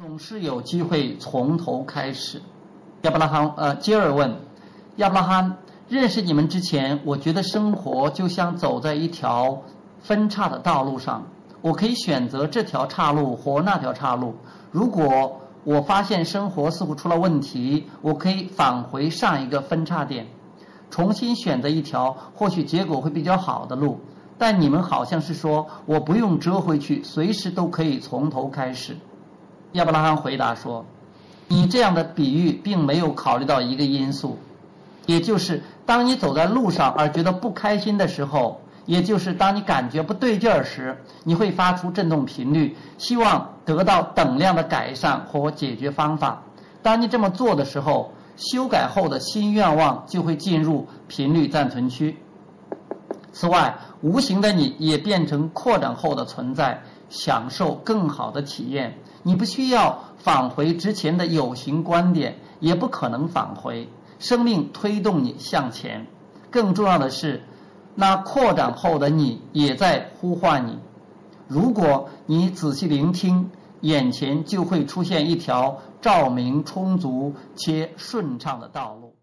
总是有机会从头开始。亚伯拉罕，呃，接尔问亚伯拉罕，认识你们之前，我觉得生活就像走在一条分叉的道路上，我可以选择这条岔路或那条岔路。如果我发现生活似乎出了问题，我可以返回上一个分叉点，重新选择一条或许结果会比较好的路。但你们好像是说，我不用折回去，随时都可以从头开始。亚伯拉罕回答说：“你这样的比喻并没有考虑到一个因素，也就是当你走在路上而觉得不开心的时候，也就是当你感觉不对劲儿时，你会发出振动频率，希望得到等量的改善或解决方法。当你这么做的时候，修改后的新愿望就会进入频率暂存区。此外，无形的你也变成扩展后的存在，享受更好的体验。”你不需要返回之前的有形观点，也不可能返回。生命推动你向前。更重要的是，那扩展后的你也在呼唤你。如果你仔细聆听，眼前就会出现一条照明充足且顺畅的道路。